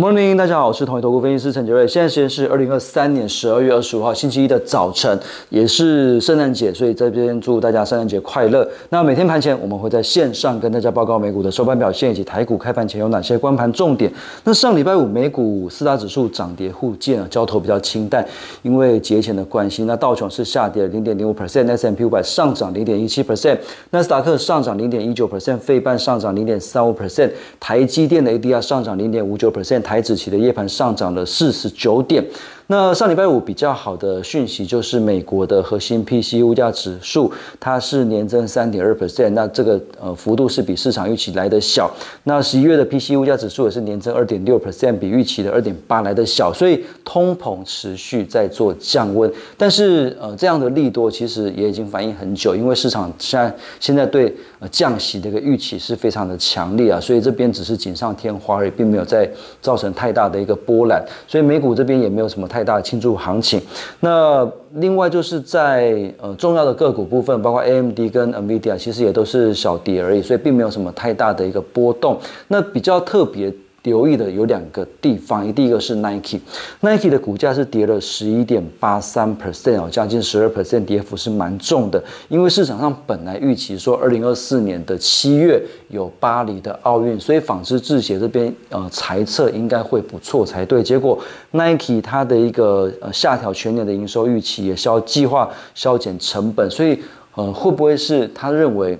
Good morning，大家好，我是统一投顾分析师陈杰瑞。现在时间是二零二三年十二月二十五号星期一的早晨，也是圣诞节，所以这边祝大家圣诞节快乐。那每天盘前我们会在线上跟大家报告美股的收盘表现以及台股开盘前有哪些关盘重点。那上礼拜五美股四大指数涨跌互见啊，交投比较清淡，因为节前的关系。那道琼是下跌零点零五 percent，S M P 五百上涨零点一七 percent，纳斯达克上涨零点一九 percent，费半上涨零点三五 percent，台积电的 A D R 上涨零点五九 percent。台指期的夜盘上涨了四十九点。那上礼拜五比较好的讯息就是美国的核心 P C 物价指数，它是年增三点二 percent，那这个呃幅度是比市场预期来的小。那十一月的 P C 物价指数也是年增二点六 percent，比预期的二点八来的小，所以通膨持续在做降温。但是呃这样的利多其实也已经反映很久，因为市场现在现在对呃降息的一个预期是非常的强烈啊，所以这边只是锦上添花而已，并没有在造成太大的一个波澜，所以美股这边也没有什么太。太大的庆祝行情。那另外就是在呃重要的个股部分，包括 AMD 跟 NVIDIA，其实也都是小跌而已，所以并没有什么太大的一个波动。那比较特别。留意的有两个地方，第一个是 Nike，Nike 的股价是跌了十一点八三 percent 哦，将近十二 percent 跌幅是蛮重的。因为市场上本来预期说二零二四年的七月有巴黎的奥运，所以纺织制鞋这边呃猜测应该会不错才对。结果 Nike 它的一个呃下调全年的营收预期，也消计划削减成本，所以呃会不会是他认为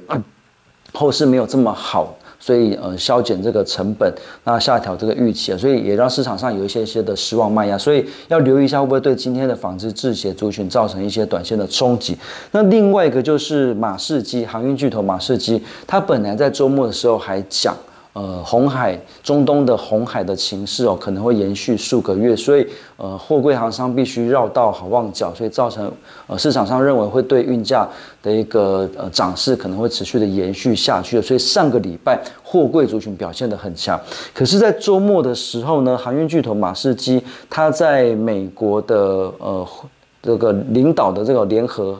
后市没有这么好？所以，呃，削减这个成本，那下调这个预期啊，所以也让市场上有一些些的失望卖压，所以要留意一下会不会对今天的纺织制鞋族群造成一些短线的冲击。那另外一个就是马士基航运巨头马士基，它本来在周末的时候还讲。呃，红海、中东的红海的情势哦，可能会延续数个月，所以呃，货柜行商必须绕道好望角，所以造成呃市场上认为会对运价的一个呃涨势可能会持续的延续下去，所以上个礼拜货柜族群表现的很强，可是，在周末的时候呢，航运巨头马士基，它在美国的呃这个领导的这个联合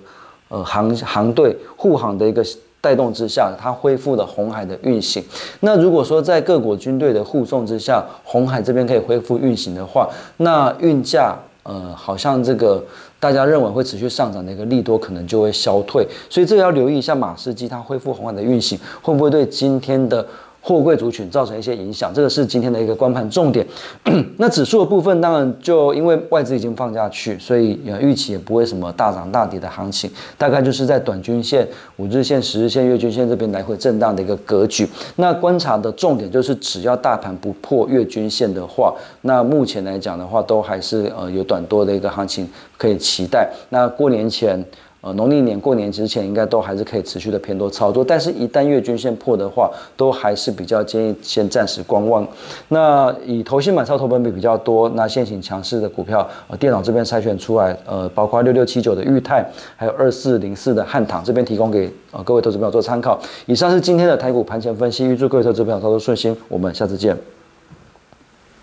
呃航航队护航的一个。带动之下，它恢复了红海的运行。那如果说在各国军队的护送之下，红海这边可以恢复运行的话，那运价呃，好像这个大家认为会持续上涨的一个利多可能就会消退。所以这个要留意一下马士基它恢复红海的运行，会不会对今天的。货柜族群造成一些影响，这个是今天的一个观盘重点。那指数的部分，当然就因为外资已经放下去，所以预期也不会什么大涨大跌的行情，大概就是在短均线、五日线、十日线、月均线这边来回震荡的一个格局。那观察的重点就是，只要大盘不破月均线的话，那目前来讲的话，都还是呃有短多的一个行情可以期待。那过年前。呃，农历年过年之前，应该都还是可以持续的偏多操作，但是，一旦月均线破的话，都还是比较建议先暂时观望。那以投信买超投本比比较多，那现行强势的股票，呃，电脑这边筛选出来，呃，包括六六七九的裕泰，还有二四零四的汉唐，这边提供给呃各位投资朋友做参考。以上是今天的台股盘前分析，预祝各位投资朋友操作顺心，我们下次见。